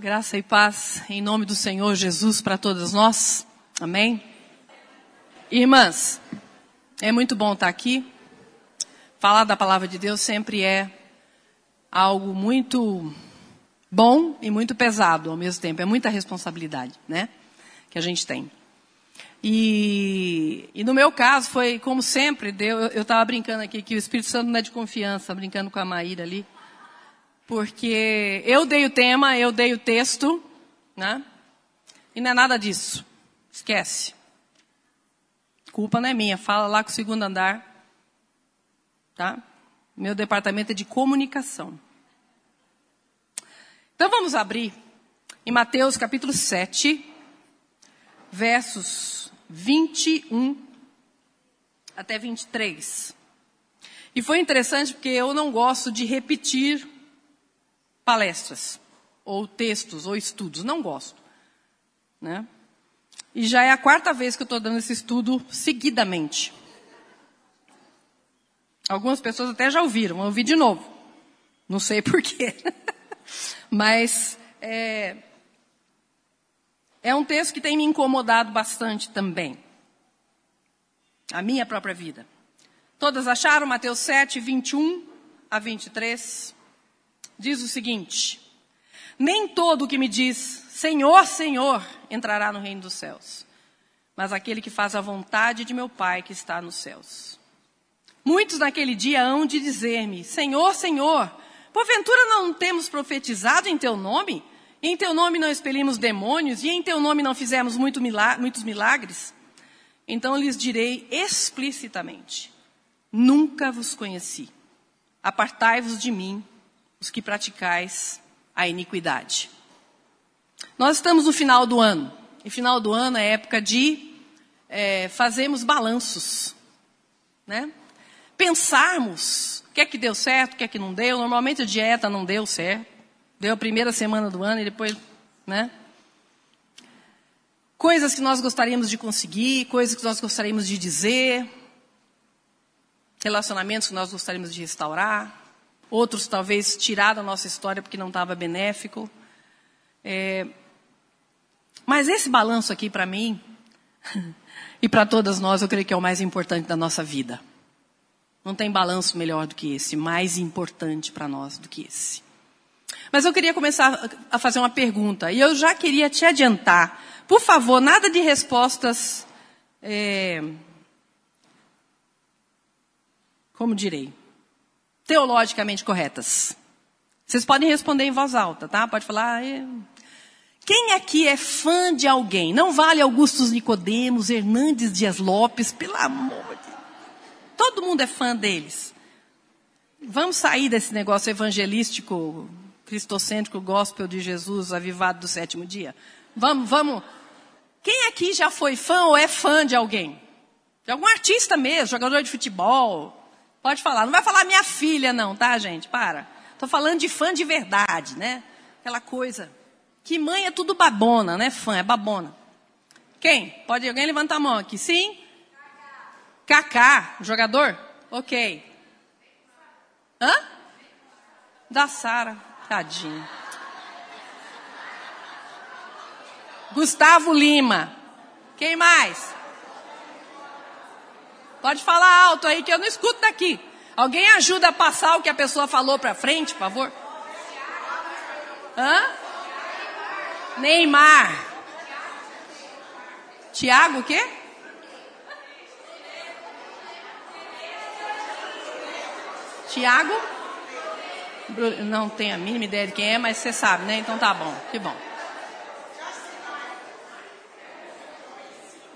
Graça e paz em nome do Senhor Jesus para todas nós. Amém. Irmãs, é muito bom estar aqui. Falar da palavra de Deus sempre é algo muito bom e muito pesado ao mesmo tempo. É muita responsabilidade, né? Que a gente tem. E, e no meu caso foi como sempre, eu estava brincando aqui que o Espírito Santo não é de confiança, brincando com a Maíra ali porque eu dei o tema, eu dei o texto, né? E não é nada disso. Esquece. Culpa não é minha. Fala lá com o segundo andar. Tá? Meu departamento é de comunicação. Então vamos abrir em Mateus capítulo 7, versos 21 até 23. E foi interessante porque eu não gosto de repetir palestras, ou textos, ou estudos. Não gosto. Né? E já é a quarta vez que eu estou dando esse estudo seguidamente. Algumas pessoas até já ouviram, vão ouvir de novo. Não sei porquê. Mas é, é um texto que tem me incomodado bastante também. A minha própria vida. Todas acharam Mateus 7, 21 a 23? Diz o seguinte: Nem todo o que me diz Senhor, Senhor entrará no reino dos céus, mas aquele que faz a vontade de meu Pai que está nos céus. Muitos naquele dia hão de dizer-me: Senhor, Senhor, porventura não temos profetizado em teu nome? E em teu nome não expelimos demônios? E em teu nome não fizemos muito muitos milagres? Então lhes direi explicitamente: Nunca vos conheci. Apartai-vos de mim, os que praticais a iniquidade. Nós estamos no final do ano. E final do ano é época de é, fazermos balanços. Né? Pensarmos o que é que deu certo, o que é que não deu. Normalmente a dieta não deu certo. Deu a primeira semana do ano e depois, né? Coisas que nós gostaríamos de conseguir, coisas que nós gostaríamos de dizer, relacionamentos que nós gostaríamos de restaurar outros talvez tirar da nossa história porque não estava benéfico. É, mas esse balanço aqui para mim e para todas nós, eu creio que é o mais importante da nossa vida. Não tem balanço melhor do que esse, mais importante para nós do que esse. Mas eu queria começar a fazer uma pergunta e eu já queria te adiantar. Por favor, nada de respostas. É, como direi? Teologicamente corretas. Vocês podem responder em voz alta, tá? Pode falar. Ah, Quem aqui é fã de alguém? Não vale Augustus Nicodemos, Hernandes Dias Lopes, pelo amor de Todo mundo é fã deles. Vamos sair desse negócio evangelístico, cristocêntrico, gospel de Jesus, avivado do sétimo dia? Vamos, vamos. Quem aqui já foi fã ou é fã de alguém? De algum artista mesmo, jogador de futebol, Pode falar. Não vai falar minha filha, não, tá, gente? Para. Estou falando de fã de verdade, né? Aquela coisa. Que mãe é tudo babona, né? Fã, é babona. Quem? Pode alguém levantar a mão aqui? Sim? Kaká, jogador? Ok. Hã? Da Sara. Tadinho. Gustavo Lima. Quem mais? Pode falar alto aí que eu não escuto daqui. Alguém ajuda a passar o que a pessoa falou para frente, por favor? Hã? Neymar. Tiago o quê? Tiago? Não tenho a mínima ideia de quem é, mas você sabe, né? Então tá bom, que bom.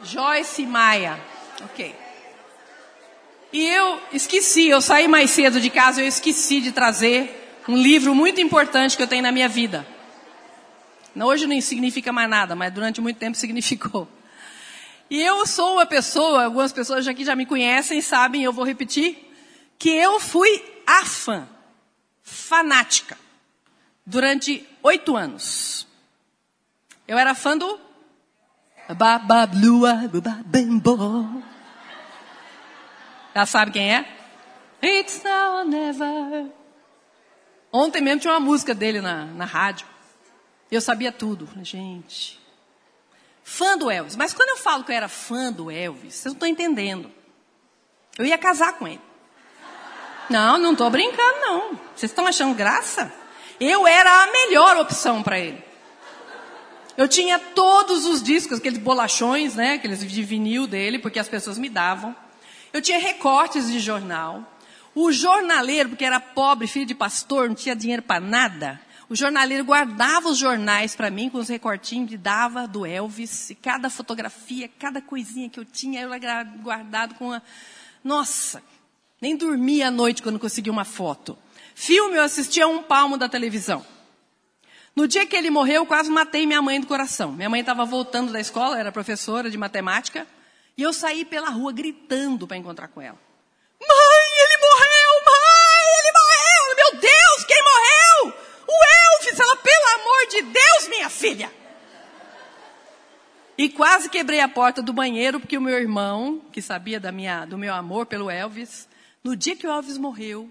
Joyce Maia. Ok. E eu esqueci, eu saí mais cedo de casa, eu esqueci de trazer um livro muito importante que eu tenho na minha vida. Hoje não significa mais nada, mas durante muito tempo significou. E eu sou uma pessoa, algumas pessoas aqui já me conhecem, sabem, eu vou repetir, que eu fui a fã, fanática, durante oito anos. Eu era fã do Babablua, Bababembo. Já sabe quem é? It's now or never. Ontem mesmo tinha uma música dele na, na rádio. Eu sabia tudo. Gente, fã do Elvis. Mas quando eu falo que eu era fã do Elvis, vocês não estão entendendo. Eu ia casar com ele. Não, não estou brincando, não. Vocês estão achando graça? Eu era a melhor opção para ele. Eu tinha todos os discos, aqueles bolachões, né, aqueles de vinil dele, porque as pessoas me davam. Eu tinha recortes de jornal. O jornaleiro, porque era pobre, filho de pastor, não tinha dinheiro para nada. O jornaleiro guardava os jornais para mim com os recortinhos que dava do Elvis. E cada fotografia, cada coisinha que eu tinha, eu guardado com a. Nossa, nem dormia à noite quando conseguia uma foto. Filme eu assistia a um palmo da televisão. No dia que ele morreu, eu quase matei minha mãe do coração. Minha mãe estava voltando da escola, era professora de matemática, e eu saí pela rua gritando para encontrar com ela. Mãe, ele morreu! Mãe, ele morreu! Meu Deus, quem morreu? O Elvis! Ela, pelo amor de Deus, minha filha! E quase quebrei a porta do banheiro, porque o meu irmão, que sabia da minha, do meu amor pelo Elvis, no dia que o Elvis morreu,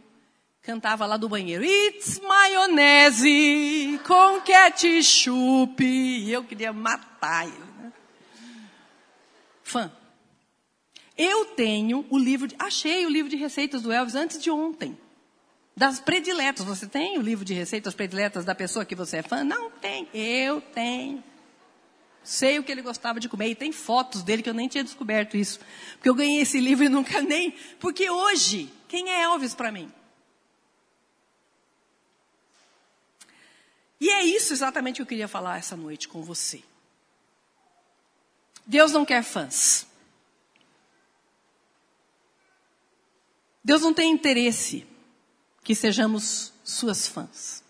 cantava lá do banheiro, It's maionese com ketchup. E eu queria matar ele. Né? Fã. Eu tenho o livro, de, achei o livro de receitas do Elvis antes de ontem. Das prediletas. Você tem o livro de receitas prediletas da pessoa que você é fã? Não tem. Eu tenho. Sei o que ele gostava de comer. E tem fotos dele que eu nem tinha descoberto isso. Porque eu ganhei esse livro e nunca nem. Porque hoje, quem é Elvis para mim? E é isso exatamente que eu queria falar essa noite com você. Deus não quer fãs. Deus não tem interesse que sejamos suas fãs.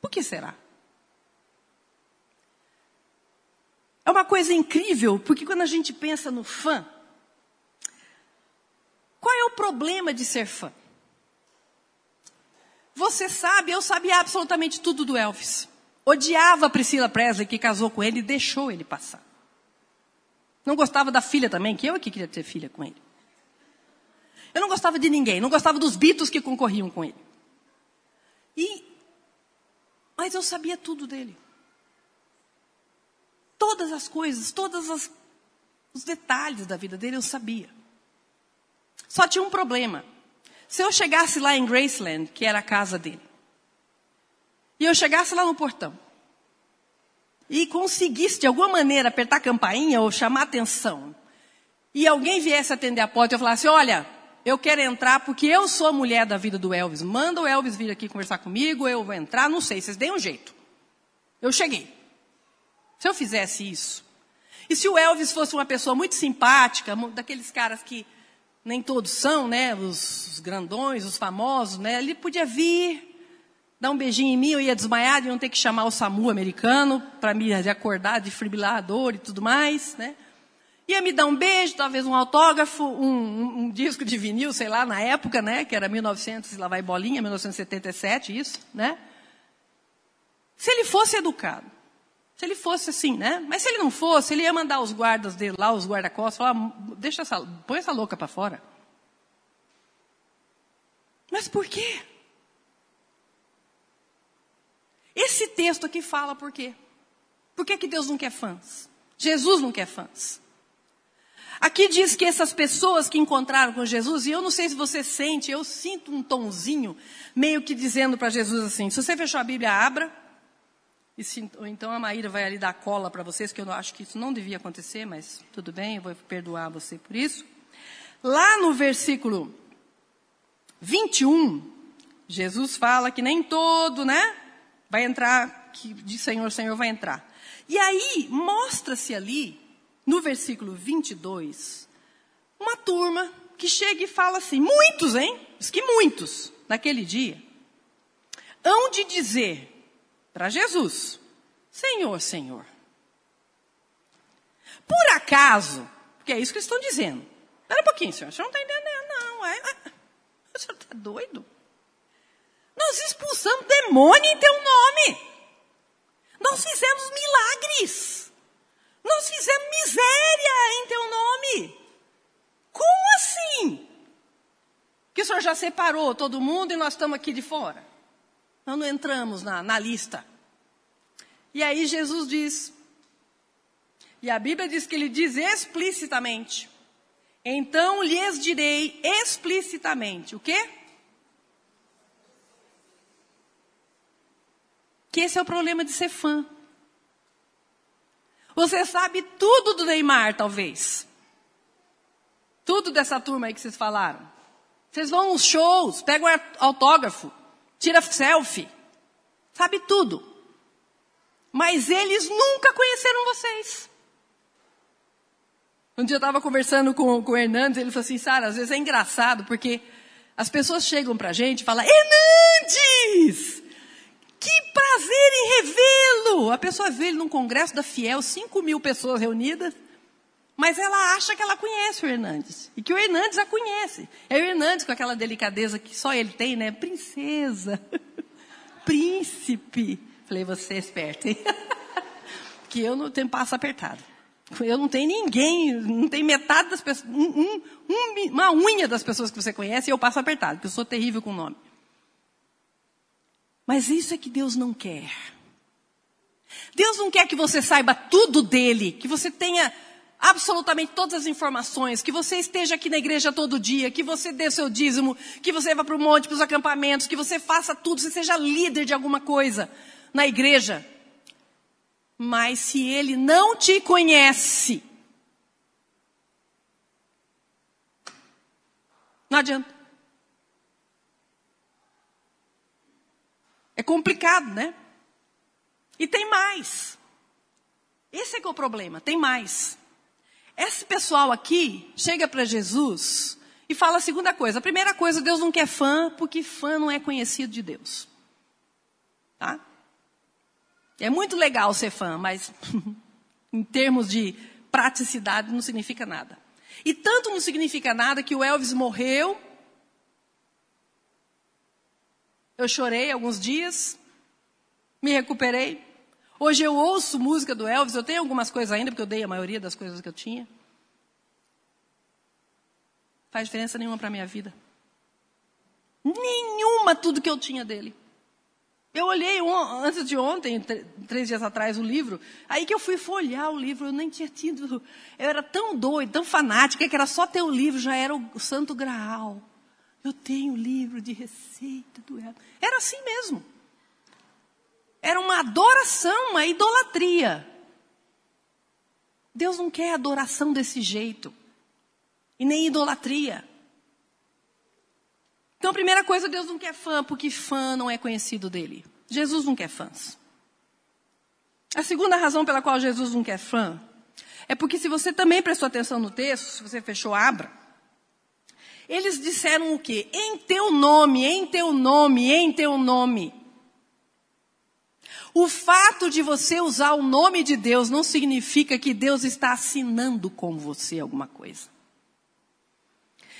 Por que será? É uma coisa incrível, porque quando a gente pensa no fã, qual é o problema de ser fã? Você sabe, eu sabia absolutamente tudo do Elvis. Odiava a Priscila Presley, que casou com ele e deixou ele passar. Não gostava da filha também, que eu é que queria ter filha com ele. Eu não gostava de ninguém, não gostava dos Beatles que concorriam com ele. E, mas eu sabia tudo dele. Todas as coisas, todos os detalhes da vida dele eu sabia. Só tinha um problema. Se eu chegasse lá em Graceland, que era a casa dele, e eu chegasse lá no portão, e conseguisse de alguma maneira apertar a campainha ou chamar atenção, e alguém viesse atender a porta e eu falasse: Olha, eu quero entrar porque eu sou a mulher da vida do Elvis. Manda o Elvis vir aqui conversar comigo, eu vou entrar, não sei, vocês deem um jeito. Eu cheguei. Se eu fizesse isso, e se o Elvis fosse uma pessoa muito simpática, daqueles caras que nem todos são, né? Os, grandões, os famosos, né? Ele podia vir, dar um beijinho em mim, eu ia desmaiar, iam ter que chamar o SAMU americano para me acordar, defibrilador e tudo mais, né? Ia me dar um beijo, talvez um autógrafo, um, um, um, disco de vinil, sei lá, na época, né? Que era 1900, lá vai bolinha, 1977, isso, né? Se ele fosse educado, se ele fosse assim, né? Mas se ele não fosse, ele ia mandar os guardas dele lá, os guarda-costas, falar, deixa essa, põe essa louca para fora. Mas por quê? Esse texto aqui fala por quê? Por que, que Deus não quer fãs? Jesus não quer fãs. Aqui diz que essas pessoas que encontraram com Jesus, e eu não sei se você sente, eu sinto um tonzinho meio que dizendo para Jesus assim: se você fechou a Bíblia, abra. Se, ou então a Maíra vai ali dar cola para vocês, que eu acho que isso não devia acontecer, mas tudo bem, eu vou perdoar você por isso. Lá no versículo 21, Jesus fala que nem todo, né? Vai entrar, que de Senhor, Senhor vai entrar. E aí, mostra-se ali, no versículo 22, uma turma que chega e fala assim: muitos, hein? Diz que muitos, naquele dia, hão de dizer para Jesus: Senhor, Senhor. Por acaso, porque é isso que eles estão dizendo. Espera um pouquinho, senhor. O senhor não está entendendo, não. É, é, o senhor está doido? Nós expulsamos demônio em teu nome. Nós fizemos milagres. Nós fizemos miséria em teu nome. Como assim? Que o senhor já separou todo mundo e nós estamos aqui de fora? Nós não entramos na, na lista. E aí Jesus diz, e a Bíblia diz que ele diz explicitamente: Então lhes direi explicitamente o quê? Que esse é o problema de ser fã. Você sabe tudo do Neymar, talvez. Tudo dessa turma aí que vocês falaram. Vocês vão aos shows, pegam autógrafo, tira selfie. Sabe tudo. Mas eles nunca conheceram vocês. Um dia eu estava conversando com, com o Hernandes, ele falou assim, Sara, às vezes é engraçado, porque as pessoas chegam para a gente e falam, Hernandes! Prazer em revê-lo! A pessoa vê ele num congresso da Fiel, 5 mil pessoas reunidas, mas ela acha que ela conhece o Hernandes. E que o Hernandes a conhece. É o Hernandes com aquela delicadeza que só ele tem, né? Princesa. Príncipe. Falei, você é esperto, hein? que eu não tenho passo apertado. Eu não tenho ninguém, não tem metade das pessoas, um, um, uma unha das pessoas que você conhece e eu passo apertado, porque eu sou terrível com o nome. Mas isso é que Deus não quer. Deus não quer que você saiba tudo dele, que você tenha absolutamente todas as informações, que você esteja aqui na igreja todo dia, que você dê seu dízimo, que você vá para o monte, para os acampamentos, que você faça tudo, você seja líder de alguma coisa na igreja. Mas se ele não te conhece, não adianta. É complicado, né? E tem mais. Esse é que é o problema, tem mais. Esse pessoal aqui chega para Jesus e fala a segunda coisa. A primeira coisa, Deus não quer fã, porque fã não é conhecido de Deus. Tá? É muito legal ser fã, mas em termos de praticidade não significa nada. E tanto não significa nada que o Elvis morreu. Eu chorei alguns dias, me recuperei. Hoje eu ouço música do Elvis, eu tenho algumas coisas ainda, porque eu dei a maioria das coisas que eu tinha. Faz diferença nenhuma para a minha vida. Nenhuma tudo que eu tinha dele. Eu olhei antes de ontem, três dias atrás, o livro. Aí que eu fui folhear o livro, eu nem tinha tido. Eu era tão doida, tão fanática, que era só ter o livro, já era o Santo Graal. Eu tenho livro de receita do Elvis. Era assim mesmo. Era uma adoração, uma idolatria. Deus não quer adoração desse jeito. E nem idolatria. Então, a primeira coisa, Deus não quer fã, porque fã não é conhecido dele. Jesus não quer fãs. A segunda razão pela qual Jesus não quer fã é porque se você também prestou atenção no texto, se você fechou Abra, eles disseram o quê? Em teu nome, em teu nome, em teu nome. O fato de você usar o nome de Deus não significa que Deus está assinando com você alguma coisa.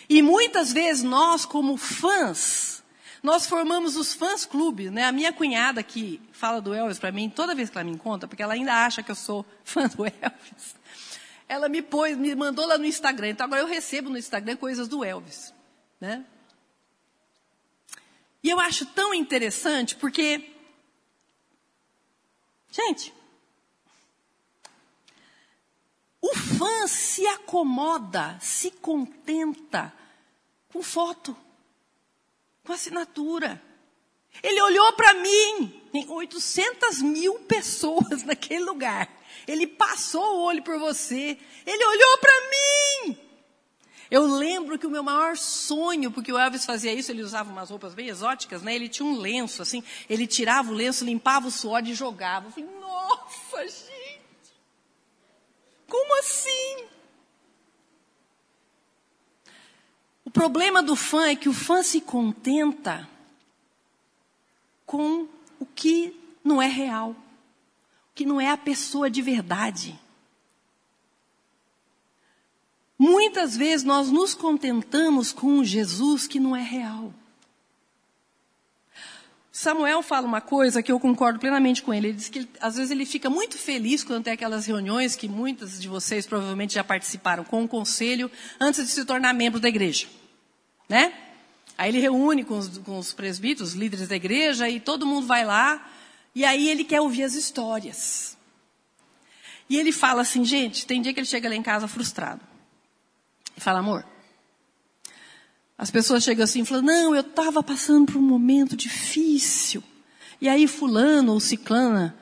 E muitas vezes nós, como fãs, nós formamos os fãs clubes, né? A minha cunhada que fala do Elvis para mim, toda vez que ela me encontra, porque ela ainda acha que eu sou fã do Elvis, ela me pôs, me mandou lá no Instagram. Então agora eu recebo no Instagram coisas do Elvis, né? E eu acho tão interessante porque, gente, o fã se acomoda, se contenta com foto, com assinatura. Ele olhou para mim, tem 800 mil pessoas naquele lugar. Ele passou o olho por você, ele olhou para mim. Eu lembro que o meu maior sonho, porque o Elvis fazia isso, ele usava umas roupas bem exóticas, né? Ele tinha um lenço, assim, ele tirava o lenço, limpava o suor e jogava. Eu falei, nossa, gente. Como assim? O problema do fã é que o fã se contenta com o que não é real, que não é a pessoa de verdade. Muitas vezes nós nos contentamos com um Jesus que não é real. Samuel fala uma coisa que eu concordo plenamente com ele. Ele diz que às vezes ele fica muito feliz quando tem aquelas reuniões que muitas de vocês provavelmente já participaram com o conselho antes de se tornar membro da igreja, né? Aí ele reúne com os, com os presbíteros, os líderes da igreja, e todo mundo vai lá, e aí ele quer ouvir as histórias. E ele fala assim, gente, tem dia que ele chega lá em casa frustrado. E fala, amor, as pessoas chegam assim e falam, não, eu estava passando por um momento difícil. E aí fulano ou ciclana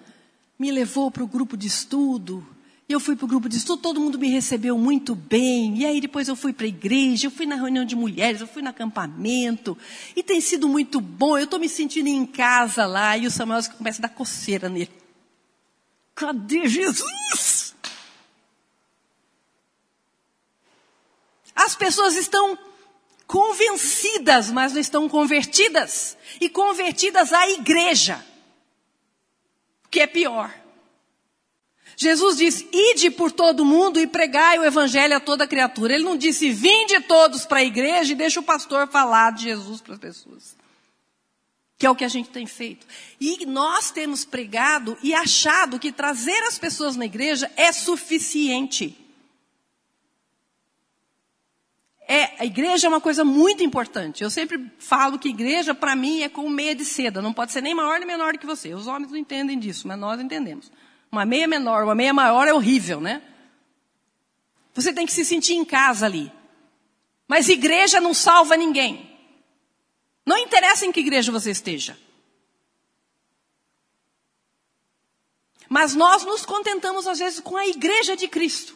me levou para o grupo de estudo. E eu fui para o grupo de estudo, todo mundo me recebeu muito bem. E aí depois eu fui para a igreja, eu fui na reunião de mulheres, eu fui no acampamento. E tem sido muito bom, eu estou me sentindo em casa lá. E o Samuel começa a dar coceira nele. Cadê Jesus? As pessoas estão convencidas, mas não estão convertidas. E convertidas à igreja. Que é pior. Jesus disse: Ide por todo mundo e pregai o evangelho a toda criatura. Ele não disse: Vinde todos para a igreja e deixa o pastor falar de Jesus para as pessoas. Que é o que a gente tem feito. E nós temos pregado e achado que trazer as pessoas na igreja é suficiente. É, a igreja é uma coisa muito importante. Eu sempre falo que igreja, para mim, é como meia de seda. Não pode ser nem maior nem menor que você. Os homens não entendem disso, mas nós entendemos. Uma meia menor, uma meia maior é horrível, né? Você tem que se sentir em casa ali. Mas igreja não salva ninguém. Não interessa em que igreja você esteja. Mas nós nos contentamos, às vezes, com a igreja de Cristo.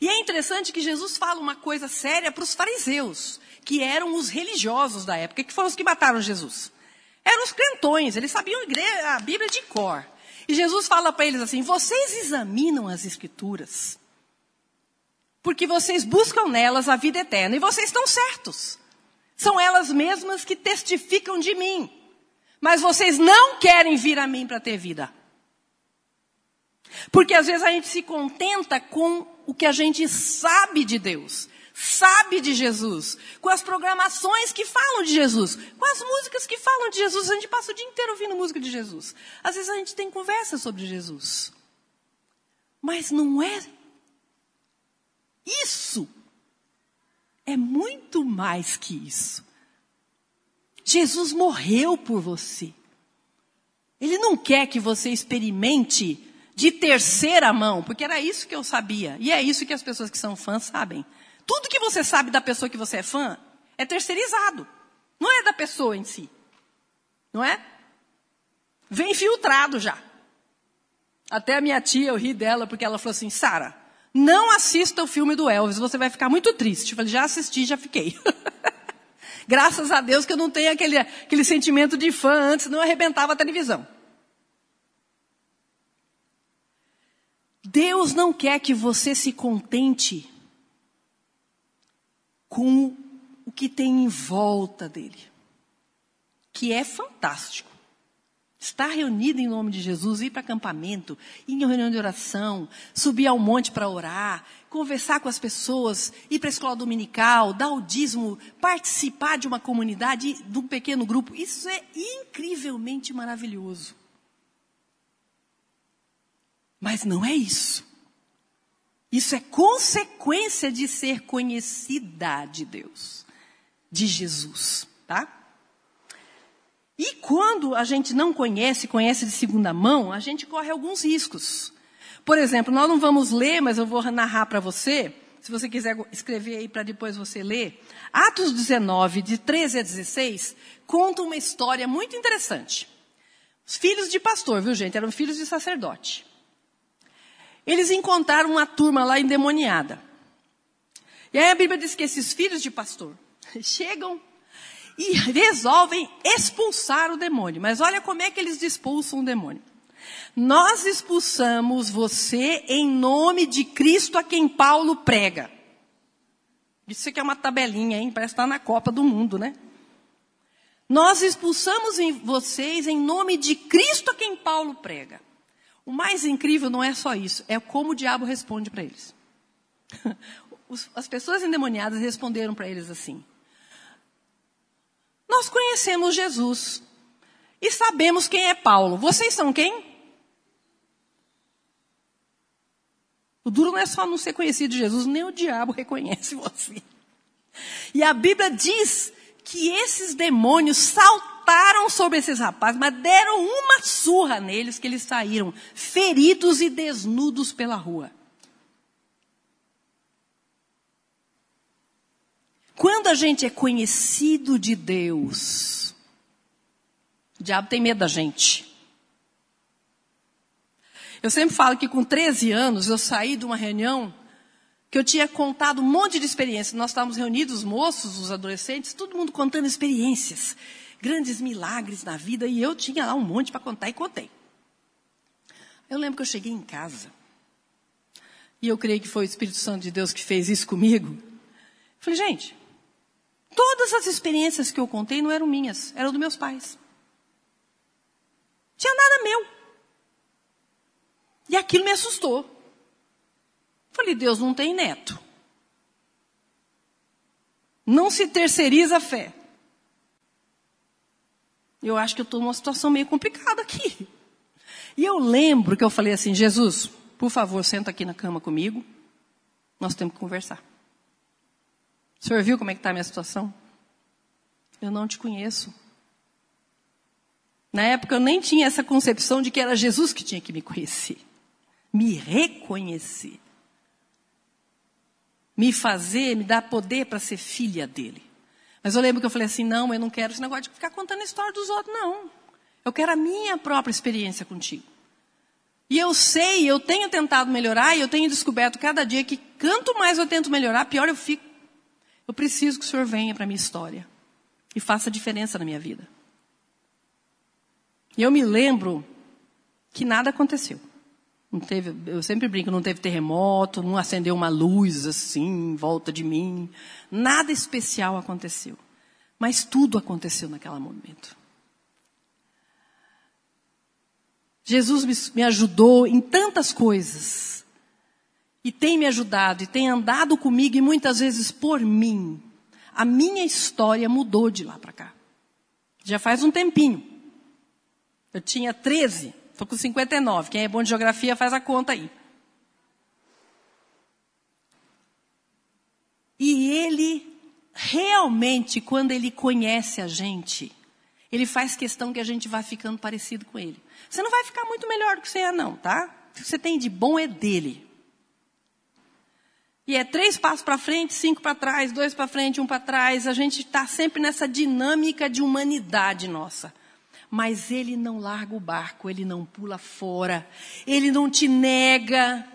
E é interessante que Jesus fala uma coisa séria para os fariseus, que eram os religiosos da época, que foram os que mataram Jesus. Eram os crentões, eles sabiam a Bíblia de cor. E Jesus fala para eles assim: vocês examinam as Escrituras, porque vocês buscam nelas a vida eterna, e vocês estão certos. São elas mesmas que testificam de mim. Mas vocês não querem vir a mim para ter vida. Porque às vezes a gente se contenta com o que a gente sabe de Deus, sabe de Jesus, com as programações que falam de Jesus, com as músicas que falam de Jesus. A gente passa o dia inteiro ouvindo música de Jesus. Às vezes a gente tem conversa sobre Jesus. Mas não é isso. É muito mais que isso. Jesus morreu por você. Ele não quer que você experimente de terceira mão, porque era isso que eu sabia. E é isso que as pessoas que são fãs sabem. Tudo que você sabe da pessoa que você é fã é terceirizado. Não é da pessoa em si. Não é? Vem filtrado já. Até a minha tia, eu ri dela, porque ela falou assim: Sara, não assista o filme do Elvis, você vai ficar muito triste. Eu falei: já assisti, já fiquei. Graças a Deus que eu não tenho aquele, aquele sentimento de fã antes, não arrebentava a televisão. Deus não quer que você se contente com o que tem em volta dele, que é fantástico. Estar reunido em nome de Jesus, ir para acampamento, ir em reunião de oração, subir ao monte para orar, conversar com as pessoas, ir para a escola dominical, dar o dízimo, participar de uma comunidade, de um pequeno grupo, isso é incrivelmente maravilhoso. Mas não é isso. Isso é consequência de ser conhecida de Deus, de Jesus, tá? E quando a gente não conhece, conhece de segunda mão, a gente corre alguns riscos. Por exemplo, nós não vamos ler, mas eu vou narrar para você, se você quiser escrever aí para depois você ler. Atos 19, de 13 a 16, conta uma história muito interessante. Os filhos de pastor, viu gente? Eram filhos de sacerdote. Eles encontraram uma turma lá endemoniada. E aí a Bíblia diz que esses filhos de pastor chegam e resolvem expulsar o demônio. Mas olha como é que eles expulsam o demônio. Nós expulsamos você em nome de Cristo a quem Paulo prega. Isso aqui é uma tabelinha, hein? Parece estar na Copa do Mundo, né? Nós expulsamos em vocês em nome de Cristo a quem Paulo prega. O mais incrível não é só isso, é como o diabo responde para eles. As pessoas endemoniadas responderam para eles assim: Nós conhecemos Jesus e sabemos quem é Paulo. Vocês são quem? O duro não é só não ser conhecido de Jesus, nem o diabo reconhece você. E a Bíblia diz que esses demônios saltaram sobre esses rapazes, mas deram uma surra neles que eles saíram feridos e desnudos pela rua. Quando a gente é conhecido de Deus, o diabo tem medo da gente. Eu sempre falo que com 13 anos eu saí de uma reunião que eu tinha contado um monte de experiências. Nós estávamos reunidos, os moços, os adolescentes, todo mundo contando experiências, grandes milagres na vida, e eu tinha lá um monte para contar e contei. Eu lembro que eu cheguei em casa, e eu creio que foi o Espírito Santo de Deus que fez isso comigo. Falei, gente, Todas as experiências que eu contei não eram minhas, eram dos meus pais. Tinha nada meu. E aquilo me assustou. Falei, Deus não tem neto. Não se terceiriza a fé. Eu acho que eu estou numa situação meio complicada aqui. E eu lembro que eu falei assim, Jesus, por favor, senta aqui na cama comigo. Nós temos que conversar. O senhor viu como é que está a minha situação? Eu não te conheço. Na época eu nem tinha essa concepção de que era Jesus que tinha que me conhecer. Me reconhecer. Me fazer, me dar poder para ser filha dele. Mas eu lembro que eu falei assim: não, eu não quero esse negócio de ficar contando a história dos outros, não. Eu quero a minha própria experiência contigo. E eu sei, eu tenho tentado melhorar e eu tenho descoberto cada dia que quanto mais eu tento melhorar, pior eu fico. Eu preciso que o Senhor venha para a minha história e faça diferença na minha vida. E eu me lembro que nada aconteceu. Não teve, eu sempre brinco, não teve terremoto, não acendeu uma luz assim em volta de mim. Nada especial aconteceu. Mas tudo aconteceu naquele momento. Jesus me, me ajudou em tantas coisas e tem me ajudado e tem andado comigo e muitas vezes por mim, a minha história mudou de lá para cá. Já faz um tempinho. Eu tinha 13, estou com 59. Quem é bom de geografia faz a conta aí. E ele realmente, quando ele conhece a gente, ele faz questão que a gente vá ficando parecido com ele. Você não vai ficar muito melhor do que você é, não, tá? O que você tem de bom é dele. E é três passos para frente, cinco para trás, dois para frente, um para trás. A gente está sempre nessa dinâmica de humanidade nossa. Mas ele não larga o barco, ele não pula fora, ele não te nega.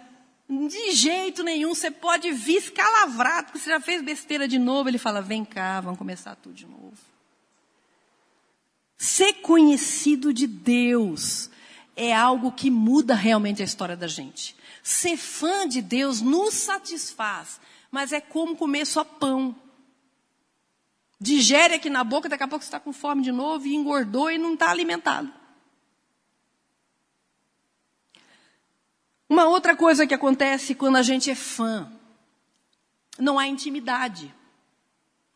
De jeito nenhum, você pode vir escalavrado, porque você já fez besteira de novo. Ele fala: vem cá, vamos começar tudo de novo. Ser conhecido de Deus é algo que muda realmente a história da gente. Ser fã de Deus nos satisfaz, mas é como comer só pão. Digere aqui na boca, daqui a pouco você está com fome de novo e engordou e não está alimentado. Uma outra coisa que acontece quando a gente é fã, não há intimidade.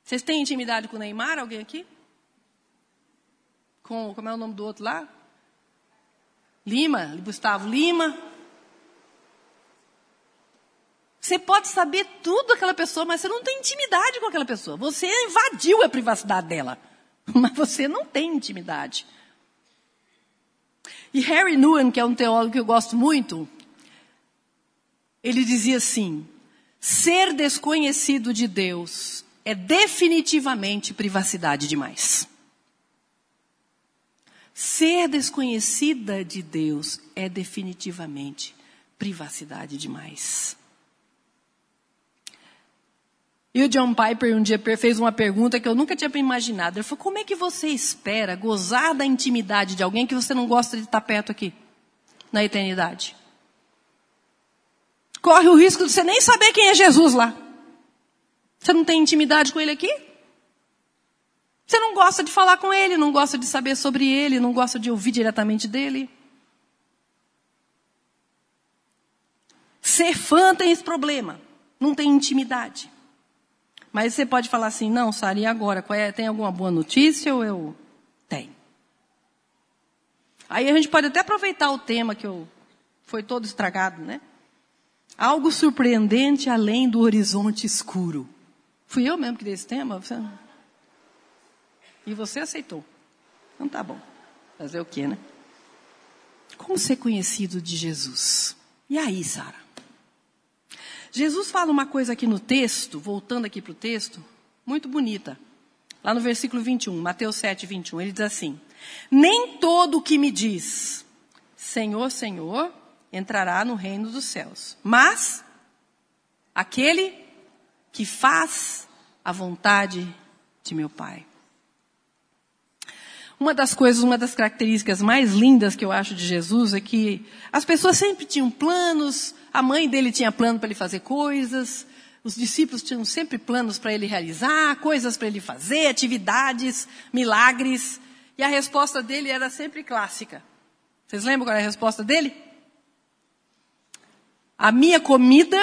Vocês têm intimidade com o Neymar? Alguém aqui? Com, como é o nome do outro lá? Lima, Gustavo Lima. Você pode saber tudo daquela pessoa, mas você não tem intimidade com aquela pessoa. Você invadiu a privacidade dela, mas você não tem intimidade. E Harry Nguyen, que é um teólogo que eu gosto muito, ele dizia assim: ser desconhecido de Deus é definitivamente privacidade demais. Ser desconhecida de Deus é definitivamente privacidade demais. E o John Piper um dia fez uma pergunta que eu nunca tinha imaginado. Ele falou: Como é que você espera gozar da intimidade de alguém que você não gosta de estar perto aqui, na eternidade? Corre o risco de você nem saber quem é Jesus lá. Você não tem intimidade com ele aqui? Você não gosta de falar com ele, não gosta de saber sobre ele, não gosta de ouvir diretamente dele. Ser fã tem esse problema, não tem intimidade. Mas você pode falar assim, não, Sara, e agora? É, tem alguma boa notícia ou eu tenho? Aí a gente pode até aproveitar o tema que eu, foi todo estragado, né? Algo surpreendente além do horizonte escuro. Fui eu mesmo que dei esse tema? Você... E você aceitou. Então tá bom. Fazer o quê, né? Como ser conhecido de Jesus? E aí, Sara? Jesus fala uma coisa aqui no texto, voltando aqui para o texto, muito bonita. Lá no versículo 21, Mateus 7, 21, ele diz assim: Nem todo o que me diz, Senhor, Senhor, entrará no reino dos céus, mas aquele que faz a vontade de meu Pai. Uma das coisas, uma das características mais lindas que eu acho de Jesus é que as pessoas sempre tinham planos, a mãe dele tinha plano para ele fazer coisas, os discípulos tinham sempre planos para ele realizar, coisas para ele fazer, atividades, milagres, e a resposta dele era sempre clássica. Vocês lembram qual era a resposta dele? A minha comida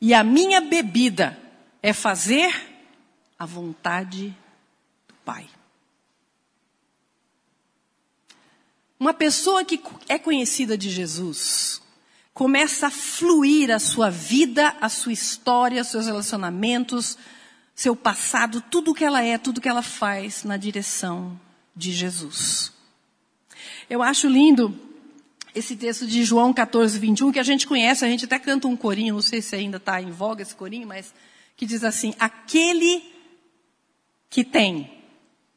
e a minha bebida é fazer a vontade do Pai. Uma pessoa que é conhecida de Jesus começa a fluir a sua vida, a sua história, seus relacionamentos, seu passado, tudo o que ela é, tudo o que ela faz na direção de Jesus. Eu acho lindo esse texto de João 14, 21, que a gente conhece, a gente até canta um corinho, não sei se ainda está em voga esse corinho, mas que diz assim: Aquele que tem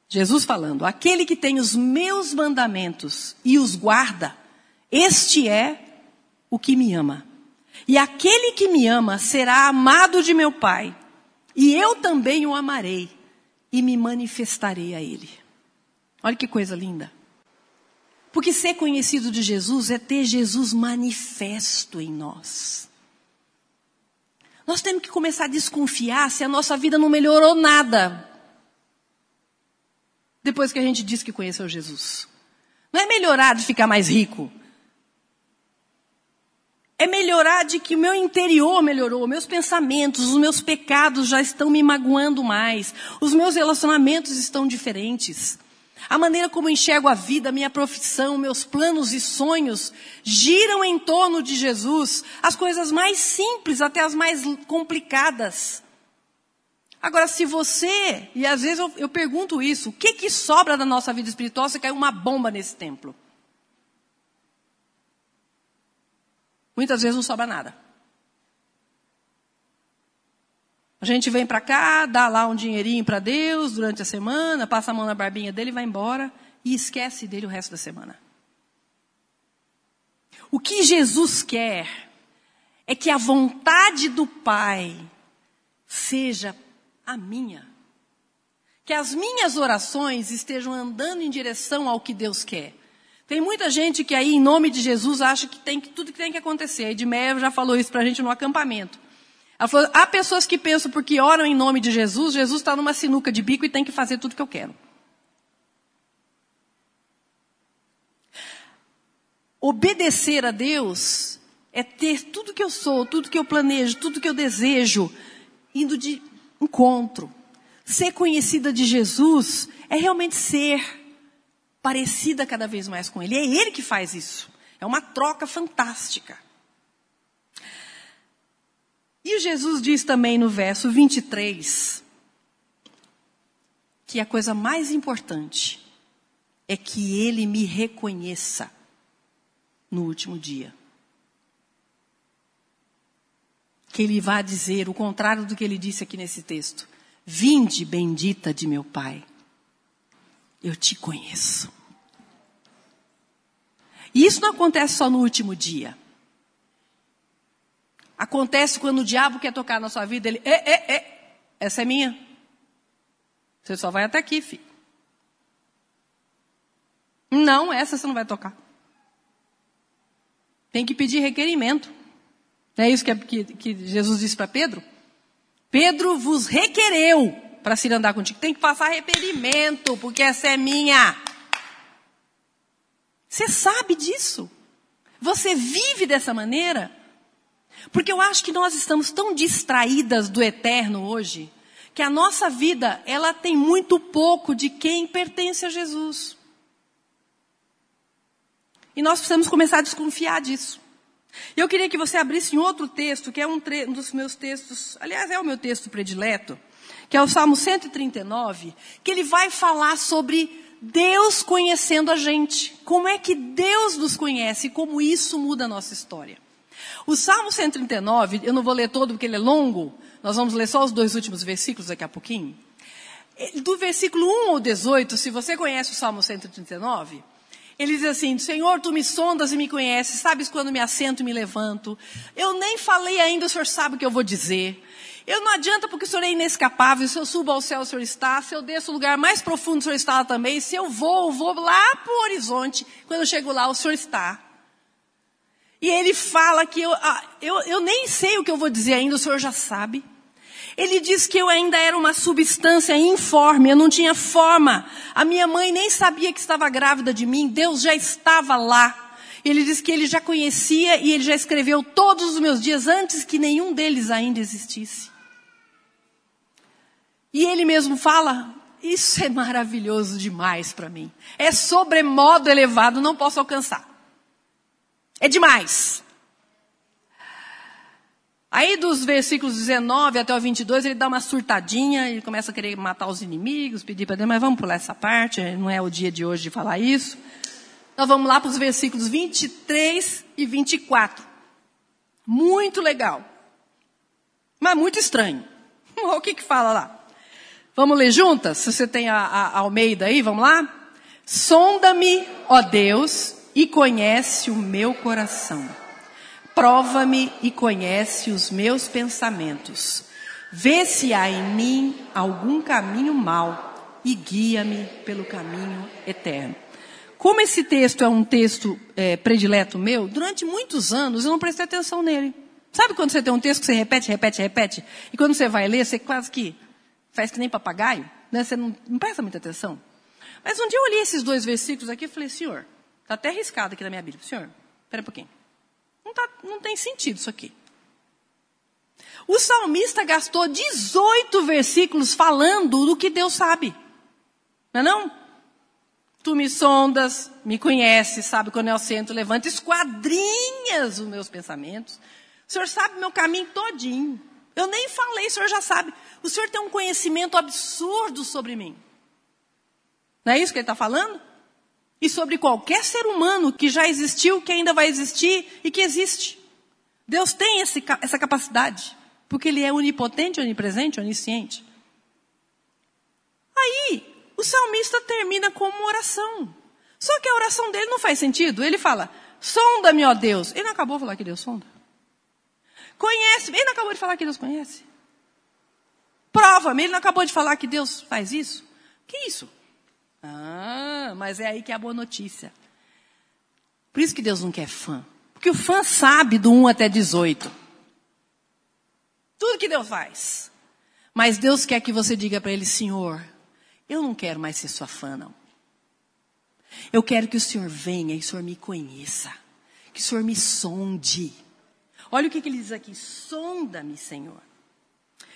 Jesus falando: aquele que tem os meus mandamentos e os guarda, este é o que me ama. E aquele que me ama será amado de meu Pai, e eu também o amarei e me manifestarei a ele. Olha que coisa linda. Porque ser conhecido de Jesus é ter Jesus manifesto em nós. Nós temos que começar a desconfiar se a nossa vida não melhorou nada depois que a gente diz que conheceu Jesus. Não é melhorar de ficar mais rico. É melhorar de que o meu interior melhorou, meus pensamentos, os meus pecados já estão me magoando mais, os meus relacionamentos estão diferentes. A maneira como enxergo a vida, minha profissão, meus planos e sonhos giram em torno de Jesus. As coisas mais simples até as mais complicadas. Agora, se você, e às vezes eu, eu pergunto isso, o que que sobra da nossa vida espiritual se caiu uma bomba nesse templo? Muitas vezes não sobra nada. A gente vem para cá, dá lá um dinheirinho para Deus durante a semana, passa a mão na barbinha dele, vai embora e esquece dele o resto da semana. O que Jesus quer é que a vontade do Pai seja a minha. Que as minhas orações estejam andando em direção ao que Deus quer. Tem muita gente que aí, em nome de Jesus, acha que tem que, tudo que tem que acontecer. A Edmeia já falou isso para a gente no acampamento. Ela falou, há pessoas que pensam porque oram em nome de Jesus, Jesus está numa sinuca de bico e tem que fazer tudo que eu quero. Obedecer a Deus é ter tudo que eu sou, tudo que eu planejo, tudo que eu desejo, indo de encontro. Ser conhecida de Jesus é realmente ser parecida cada vez mais com Ele. É Ele que faz isso. É uma troca fantástica. E Jesus diz também no verso 23 que a coisa mais importante é que Ele me reconheça no último dia que ele vá dizer o contrário do que ele disse aqui nesse texto. Vinde, bendita de meu Pai, eu te conheço. E isso não acontece só no último dia. Acontece quando o diabo quer tocar na sua vida, ele, é, é, é, essa é minha. Você só vai até aqui, filho. Não, essa você não vai tocar. Tem que pedir requerimento. Não é isso que, que, que Jesus disse para Pedro? Pedro vos requereu para se andar contigo. Tem que passar requerimento, porque essa é minha. Você sabe disso? Você vive dessa maneira? Porque eu acho que nós estamos tão distraídas do eterno hoje, que a nossa vida, ela tem muito pouco de quem pertence a Jesus. E nós precisamos começar a desconfiar disso. Eu queria que você abrisse em outro texto, que é um, um, dos meus textos, aliás, é o meu texto predileto, que é o Salmo 139, que ele vai falar sobre Deus conhecendo a gente. Como é que Deus nos conhece e como isso muda a nossa história. O Salmo 139, eu não vou ler todo porque ele é longo, nós vamos ler só os dois últimos versículos daqui a pouquinho. Do versículo 1 ao 18, se você conhece o Salmo 139, ele diz assim: Senhor, tu me sondas e me conheces, sabes quando me assento e me levanto. Eu nem falei ainda, o Senhor sabe o que eu vou dizer. Eu não adianta porque o Senhor é inescapável. Se eu subo ao céu, o Senhor está. Se eu desço ao lugar mais profundo, o Senhor está lá também. Se eu vou, vou lá para o horizonte. Quando eu chego lá, o Senhor está. E ele fala que eu, ah, eu, eu nem sei o que eu vou dizer ainda, o Senhor já sabe. Ele diz que eu ainda era uma substância informe, eu não tinha forma. A minha mãe nem sabia que estava grávida de mim, Deus já estava lá. Ele diz que ele já conhecia e ele já escreveu todos os meus dias antes que nenhum deles ainda existisse. E ele mesmo fala: Isso é maravilhoso demais para mim. É sobremodo elevado, não posso alcançar. É demais. Aí dos versículos 19 até o 22, ele dá uma surtadinha, ele começa a querer matar os inimigos, pedir para Deus, mas vamos pular essa parte, não é o dia de hoje de falar isso. Então vamos lá para os versículos 23 e 24. Muito legal. Mas muito estranho. O que que fala lá? Vamos ler juntas? Se você tem a, a Almeida aí, vamos lá? Sonda-me, ó Deus, e conhece o meu coração. Prova-me e conhece os meus pensamentos. Vê se há em mim algum caminho mau e guia-me pelo caminho eterno. Como esse texto é um texto é, predileto meu, durante muitos anos eu não prestei atenção nele. Sabe quando você tem um texto que você repete, repete, repete? E quando você vai ler, você quase que faz que nem papagaio, né? Você não, não presta muita atenção. Mas um dia eu olhei esses dois versículos aqui e falei, senhor, está até arriscado aqui na minha Bíblia. Senhor, espera um pouquinho. Não, tá, não tem sentido isso aqui. O salmista gastou 18 versículos falando do que Deus sabe. Não é não? Tu me sondas, me conheces, sabe quando eu sento, levanta, esquadrinhas os meus pensamentos. O Senhor sabe meu caminho todinho. Eu nem falei, o Senhor já sabe. O Senhor tem um conhecimento absurdo sobre mim. Não é isso que ele está falando? E sobre qualquer ser humano que já existiu, que ainda vai existir e que existe. Deus tem esse, essa capacidade. Porque Ele é onipotente, onipresente, onisciente. Aí, o salmista termina com uma oração. Só que a oração dele não faz sentido. Ele fala, sonda-me, ó Deus. Ele não acabou de falar que Deus sonda. Conhece, ele não acabou de falar que Deus conhece. Prova-me, ele não acabou de falar que Deus faz isso. Que isso? Ah, mas é aí que é a boa notícia. Por isso que Deus não quer fã. Porque o fã sabe do 1 até 18. Tudo que Deus faz. Mas Deus quer que você diga para ele, Senhor, eu não quero mais ser sua fã, não. Eu quero que o Senhor venha e o Senhor me conheça. Que o Senhor me sonde. Olha o que, que ele diz aqui: sonda-me, Senhor.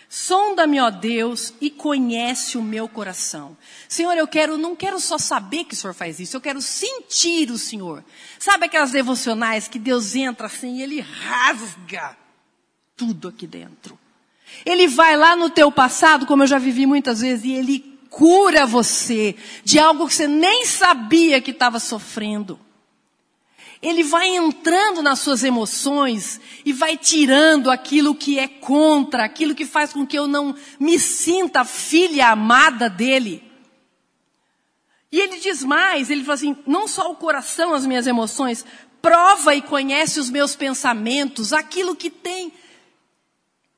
Sonda-me, ó Deus, e conhece o meu coração. Senhor, eu quero, não quero só saber que o Senhor faz isso, eu quero sentir o Senhor. Sabe aquelas devocionais que Deus entra assim e ele rasga tudo aqui dentro. Ele vai lá no teu passado, como eu já vivi muitas vezes, e ele cura você de algo que você nem sabia que estava sofrendo. Ele vai entrando nas suas emoções e vai tirando aquilo que é contra, aquilo que faz com que eu não me sinta filha amada dele. E ele diz mais, ele fala assim, não só o coração, as minhas emoções, prova e conhece os meus pensamentos, aquilo que tem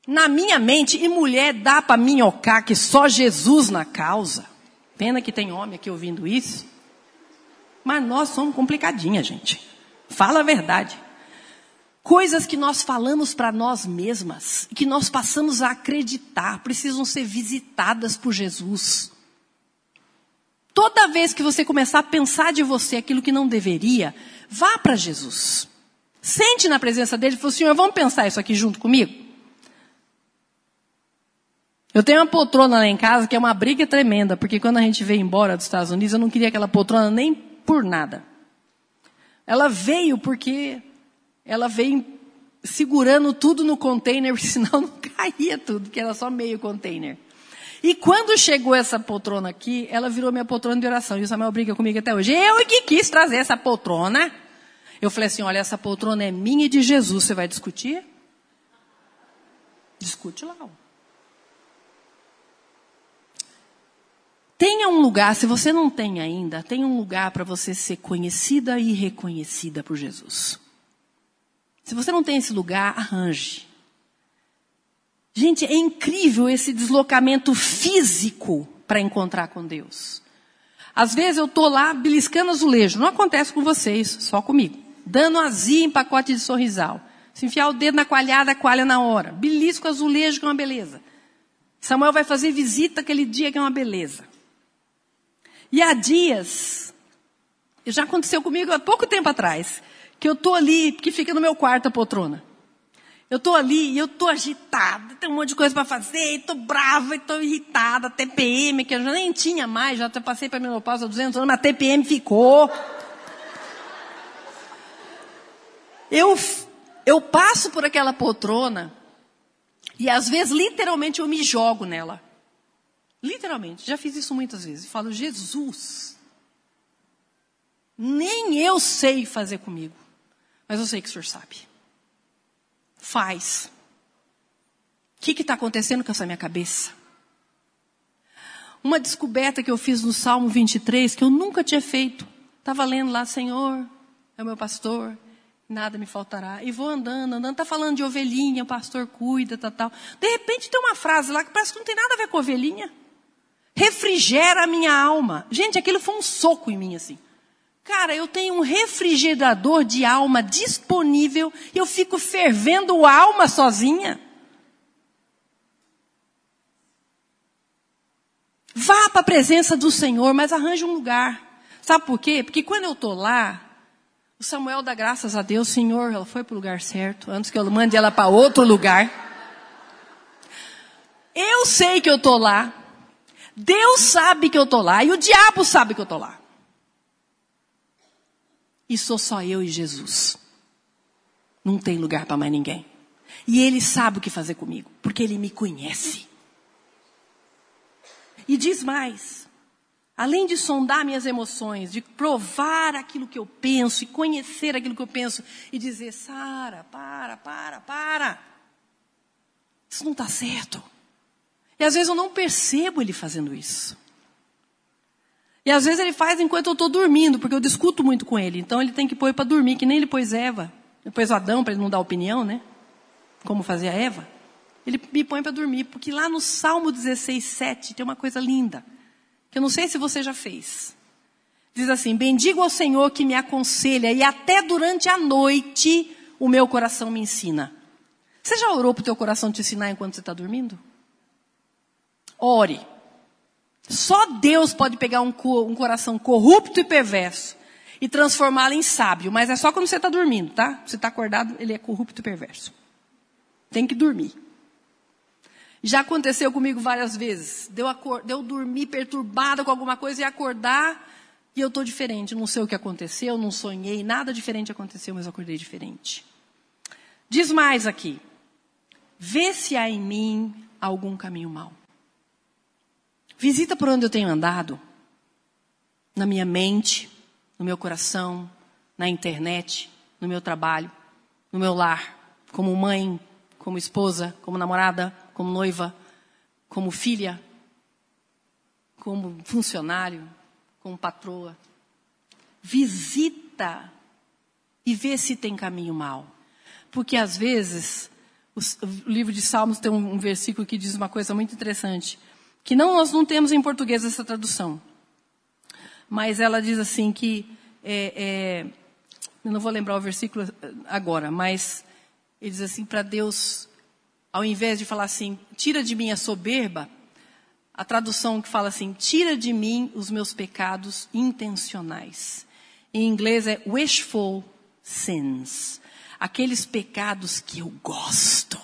na minha mente, e mulher dá para minhocar que só Jesus na causa. Pena que tem homem aqui ouvindo isso. Mas nós somos complicadinhas, gente. Fala a verdade. Coisas que nós falamos para nós mesmas, que nós passamos a acreditar, precisam ser visitadas por Jesus. Toda vez que você começar a pensar de você aquilo que não deveria, vá para Jesus. Sente na presença dele e fala, Senhor, vamos pensar isso aqui junto comigo? Eu tenho uma poltrona lá em casa que é uma briga tremenda, porque quando a gente veio embora dos Estados Unidos, eu não queria aquela poltrona nem por nada. Ela veio porque ela veio segurando tudo no container, senão não caía tudo, que era só meio container. E quando chegou essa poltrona aqui, ela virou minha poltrona de oração. E o Samuel briga comigo até hoje. Eu que quis trazer essa poltrona. Eu falei assim: olha, essa poltrona é minha e de Jesus. Você vai discutir? Discute lá. Tenha um lugar, se você não tem ainda, tenha um lugar para você ser conhecida e reconhecida por Jesus. Se você não tem esse lugar, arranje. Gente, é incrível esse deslocamento físico para encontrar com Deus. Às vezes eu estou lá beliscando azulejo, não acontece com vocês, só comigo. Dando azia em pacote de sorrisal. Se enfiar o dedo na coalhada, coalha na hora. Belisco azulejo, que é uma beleza. Samuel vai fazer visita aquele dia, que é uma beleza. E há dias, já aconteceu comigo há pouco tempo atrás, que eu estou ali, que fica no meu quarto a poltrona. Eu estou ali e eu estou agitada, tem um monte de coisa para fazer, estou brava, estou irritada, TPM, que eu já nem tinha mais, já passei para a menopausa há 200 anos, mas TPM ficou. Eu, eu passo por aquela poltrona e às vezes literalmente eu me jogo nela. Literalmente, já fiz isso muitas vezes. Falo, Jesus, nem eu sei fazer comigo, mas eu sei que o Senhor sabe faz. O que está acontecendo com essa minha cabeça? Uma descoberta que eu fiz no Salmo 23, que eu nunca tinha feito. Estava lendo lá, Senhor, é o meu pastor, nada me faltará. E vou andando, andando, está falando de ovelhinha, pastor cuida, tal, tal. De repente tem uma frase lá que parece que não tem nada a ver com ovelhinha. Refrigera a minha alma. Gente, aquilo foi um soco em mim, assim. Cara, eu tenho um refrigerador de alma disponível e eu fico fervendo alma sozinha. Vá para a presença do Senhor, mas arranje um lugar. Sabe por quê? Porque quando eu estou lá, o Samuel dá graças a Deus, Senhor, ela foi para o lugar certo, antes que eu mande ela para outro lugar. Eu sei que eu estou lá. Deus sabe que eu estou lá. E o diabo sabe que eu estou lá e sou só eu e Jesus. Não tem lugar para mais ninguém. E Ele sabe o que fazer comigo, porque Ele me conhece. E diz mais: além de sondar minhas emoções, de provar aquilo que eu penso e conhecer aquilo que eu penso e dizer, Sara, para, para, para. Isso não está certo. E às vezes eu não percebo ele fazendo isso. E às vezes ele faz enquanto eu estou dormindo, porque eu discuto muito com ele. Então ele tem que pôr para dormir, que nem ele pôs Eva. Depois o Adão, para ele não dar opinião, né? Como fazia Eva. Ele me põe para dormir, porque lá no Salmo 16, 7 tem uma coisa linda, que eu não sei se você já fez. Diz assim: Bendigo ao Senhor que me aconselha, e até durante a noite o meu coração me ensina. Você já orou para o teu coração te ensinar enquanto você está dormindo? Ore. Só Deus pode pegar um, um coração corrupto e perverso e transformá-lo em sábio. Mas é só quando você está dormindo, tá? Você está acordado, ele é corrupto e perverso. Tem que dormir. Já aconteceu comigo várias vezes. Deu, deu dormir perturbada com alguma coisa e acordar e eu estou diferente. Não sei o que aconteceu, não sonhei, nada diferente aconteceu, mas eu acordei diferente. Diz mais aqui. Vê se há em mim algum caminho mau. Visita por onde eu tenho andado. Na minha mente, no meu coração, na internet, no meu trabalho, no meu lar, como mãe, como esposa, como namorada, como noiva, como filha, como funcionário, como patroa. Visita e vê se tem caminho mal. Porque às vezes, o livro de Salmos tem um versículo que diz uma coisa muito interessante que não nós não temos em português essa tradução, mas ela diz assim que é, é, eu não vou lembrar o versículo agora, mas ele diz assim para Deus, ao invés de falar assim, tira de mim a soberba, a tradução que fala assim, tira de mim os meus pecados intencionais. Em inglês é wishful sins, aqueles pecados que eu gosto.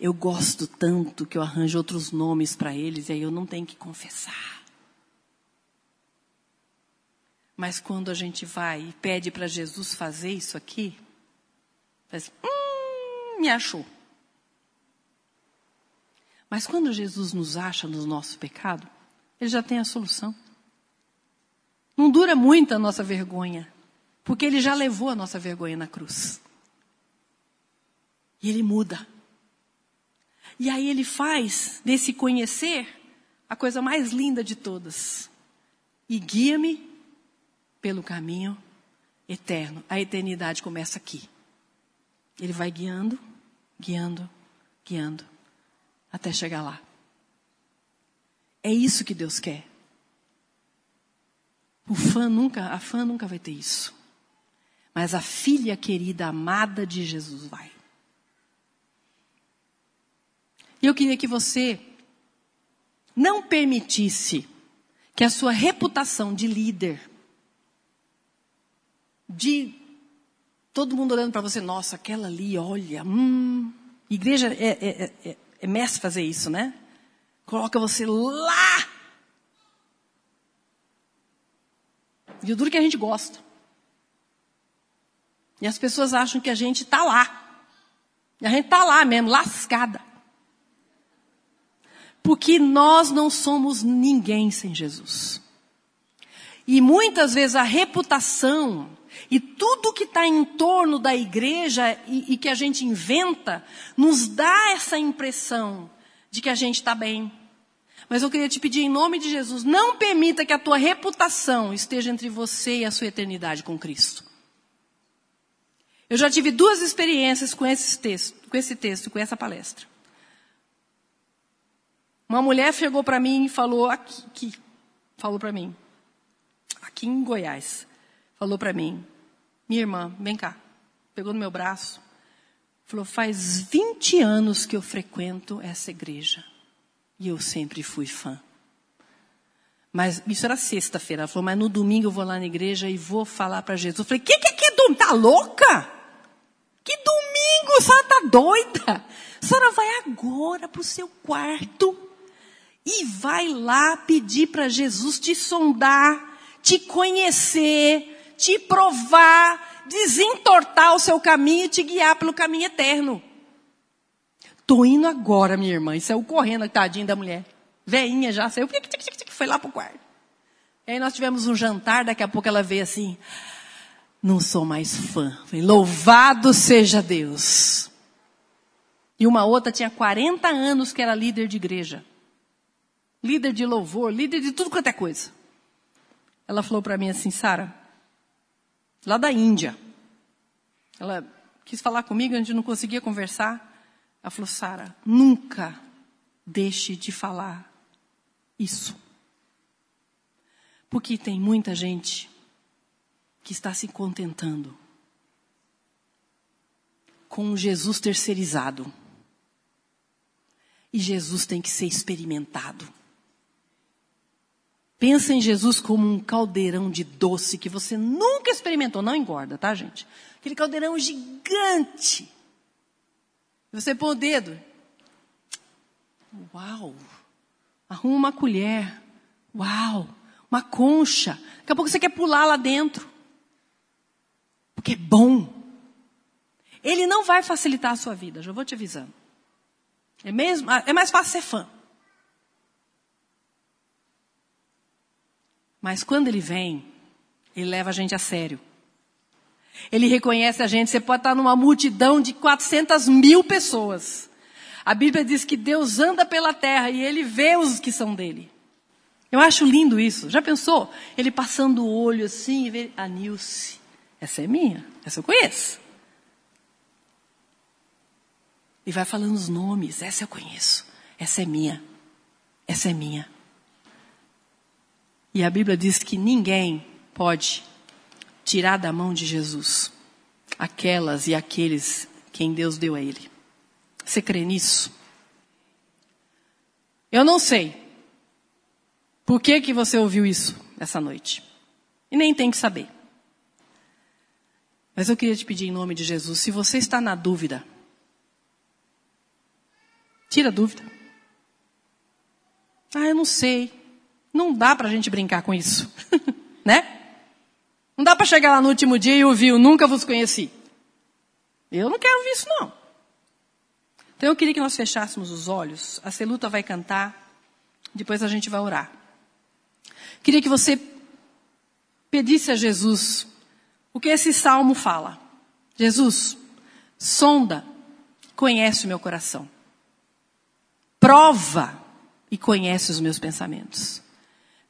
Eu gosto tanto que eu arranjo outros nomes para eles e aí eu não tenho que confessar. Mas quando a gente vai e pede para Jesus fazer isso aqui, Mas, hum, me achou. Mas quando Jesus nos acha no nosso pecado, ele já tem a solução. Não dura muito a nossa vergonha, porque ele já levou a nossa vergonha na cruz. E ele muda. E aí ele faz desse conhecer a coisa mais linda de todas. E guia-me pelo caminho eterno. A eternidade começa aqui. Ele vai guiando, guiando, guiando, até chegar lá. É isso que Deus quer. O fã nunca, a fã nunca vai ter isso. Mas a filha querida, amada de Jesus vai. E eu queria que você não permitisse que a sua reputação de líder, de todo mundo olhando para você, nossa, aquela ali, olha, hum, igreja é, é, é, é mestre fazer isso, né? Coloca você lá. E o duro que a gente gosta. E as pessoas acham que a gente está lá. E a gente está lá mesmo, lascada. Porque nós não somos ninguém sem Jesus. E muitas vezes a reputação e tudo que está em torno da igreja e, e, que a gente inventa nos dá essa impressão de que a gente está bem. Mas eu queria te pedir em nome de Jesus, não permita que a tua reputação esteja entre você e a sua eternidade com Cristo. Eu já tive duas experiências com esse texto, com esse texto, com essa palestra. Uma mulher chegou para mim e falou aqui, aqui falou para mim, aqui em Goiás, falou para mim, minha irmã, vem cá, pegou no meu braço, falou, faz 20 anos que eu frequento essa igreja e eu sempre fui fã. Mas isso era sexta-feira. Ela falou, mas no domingo eu vou lá na igreja e vou falar para Jesus. Eu falei, que que, que domingo? Tá louca? Que domingo? A senhora tá doida? A senhora vai agora para o seu quarto e vai lá pedir para Jesus te sondar, te conhecer, te provar, desentortar o seu caminho e te guiar pelo caminho eterno. Tô indo agora, minha irmã. E saiu correndo, tadinha da mulher. Veinha já, saiu, foi lá pro quarto. E aí nós tivemos um jantar, daqui a pouco ela veio assim, não sou mais fã. Falei, louvado seja Deus. E uma outra tinha 40 anos que era líder de igreja líder de louvor, líder de tudo quanto é coisa. Ela falou para mim assim, Sara, lá da Índia. Ela quis falar comigo, a gente não conseguia conversar. Ela falou, Sara, nunca deixe de falar isso. Porque tem muita gente que está se contentando com Jesus terceirizado. E Jesus tem que ser experimentado. Pensa em Jesus como um caldeirão de doce que você nunca experimentou. Não engorda, tá, gente? Aquele caldeirão gigante. Você põe o dedo. Uau! Arruma uma colher. Uau! Uma concha. Daqui a pouco você quer pular lá dentro. Porque é bom. Ele não vai facilitar a sua vida, já vou te avisando. É, mesmo, é mais fácil ser fã. Mas quando ele vem, ele leva a gente a sério. Ele reconhece a gente. Você pode estar numa multidão de 400 mil pessoas. A Bíblia diz que Deus anda pela terra e ele vê os que são dele. Eu acho lindo isso. Já pensou? Ele passando o olho assim e vê a Nilce. Essa é minha. Essa eu conheço. E vai falando os nomes. Essa eu conheço. Essa é minha. Essa é minha. E a Bíblia diz que ninguém pode tirar da mão de Jesus aquelas e aqueles quem Deus deu a ele. Você crê nisso? Eu não sei por que, que você ouviu isso essa noite. E nem tem que saber. Mas eu queria te pedir em nome de Jesus, se você está na dúvida, tira a dúvida. Ah, eu não sei. Não dá para a gente brincar com isso, né? Não dá para chegar lá no último dia e ouvir, eu nunca vos conheci. Eu não quero ouvir isso, não. Então eu queria que nós fechássemos os olhos. A Celuta vai cantar, depois a gente vai orar. Queria que você pedisse a Jesus o que esse salmo fala. Jesus, sonda, conhece o meu coração. Prova e conhece os meus pensamentos.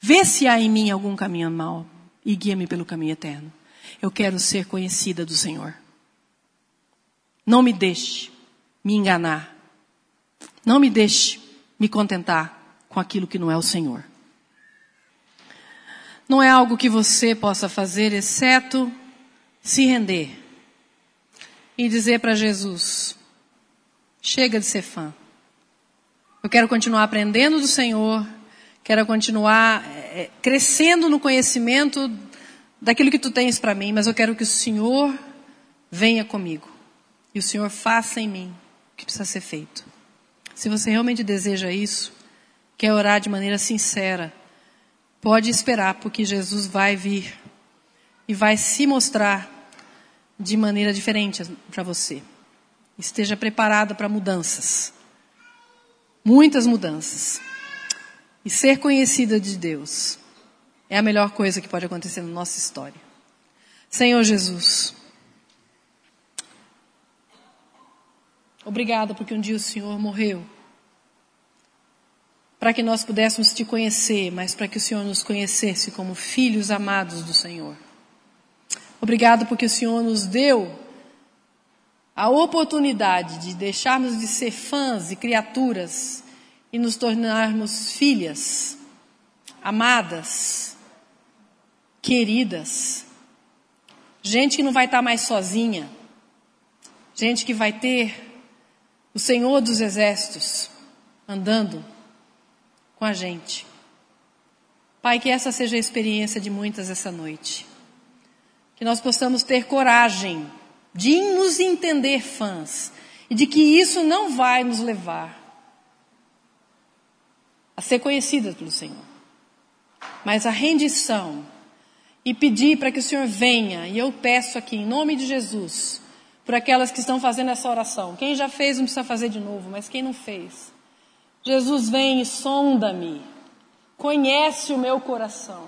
Vê se há em mim algum caminho mau e guia-me pelo caminho eterno. Eu quero ser conhecida do Senhor. Não me deixe me enganar. Não me deixe me contentar com aquilo que não é o Senhor. Não é algo que você possa fazer, exceto se render e dizer para Jesus: chega de ser fã. Eu quero continuar aprendendo do Senhor, quero continuar é, crescendo no conhecimento daquilo que tu tens para mim, mas eu quero que o Senhor venha comigo e o Senhor faça em mim o que precisa ser feito. Se você realmente deseja isso, quer orar de maneira sincera, pode esperar, porque Jesus vai vir e vai se mostrar de maneira diferente para você. Esteja preparado para mudanças. Muitas mudanças. E ser conhecida de Deus é a melhor coisa que pode acontecer na nossa história. Senhor Jesus, obrigada porque um dia o Senhor morreu para que nós pudéssemos te conhecer, mas para que o Senhor nos conhecesse como filhos amados do Senhor. Obrigado porque o Senhor nos deu a oportunidade de deixarmos de ser fãs e criaturas e nos tornarmos filhas, amadas, queridas. Gente que não vai estar mais sozinha. Gente que vai ter o Senhor dos Exércitos andando com a gente. Pai, que essa seja a experiência de muitas essa noite. Que nós possamos ter coragem de nos entender fãs e de que isso não vai nos levar a ser conhecidas pelo Senhor, mas a rendição e pedir para que o Senhor venha, e eu peço aqui em nome de Jesus, por aquelas que estão fazendo essa oração. Quem já fez não precisa fazer de novo, mas quem não fez, Jesus vem e sonda-me, conhece o meu coração,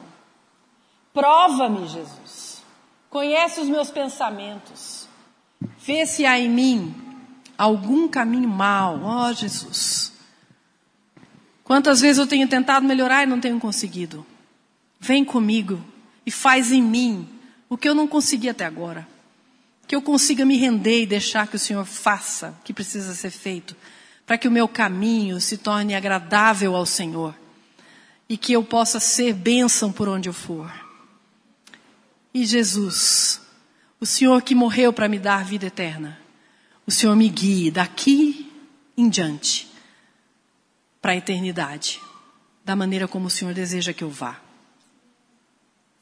prova-me, Jesus, conhece os meus pensamentos, vê se há em mim algum caminho mau, ó oh, Jesus. Quantas vezes eu tenho tentado melhorar e não tenho conseguido. Vem comigo e faz em mim o que eu não consegui até agora. Que eu consiga me render e deixar que o Senhor faça o que precisa ser feito para que o meu caminho se torne agradável ao Senhor e que eu possa ser bênção por onde eu for. E Jesus, o Senhor que morreu para me dar vida eterna, o Senhor me guie daqui em diante para a eternidade, da maneira como o Senhor deseja que eu vá.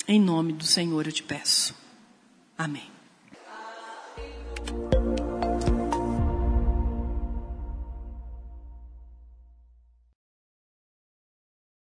Em nome do Senhor eu te peço. Amém.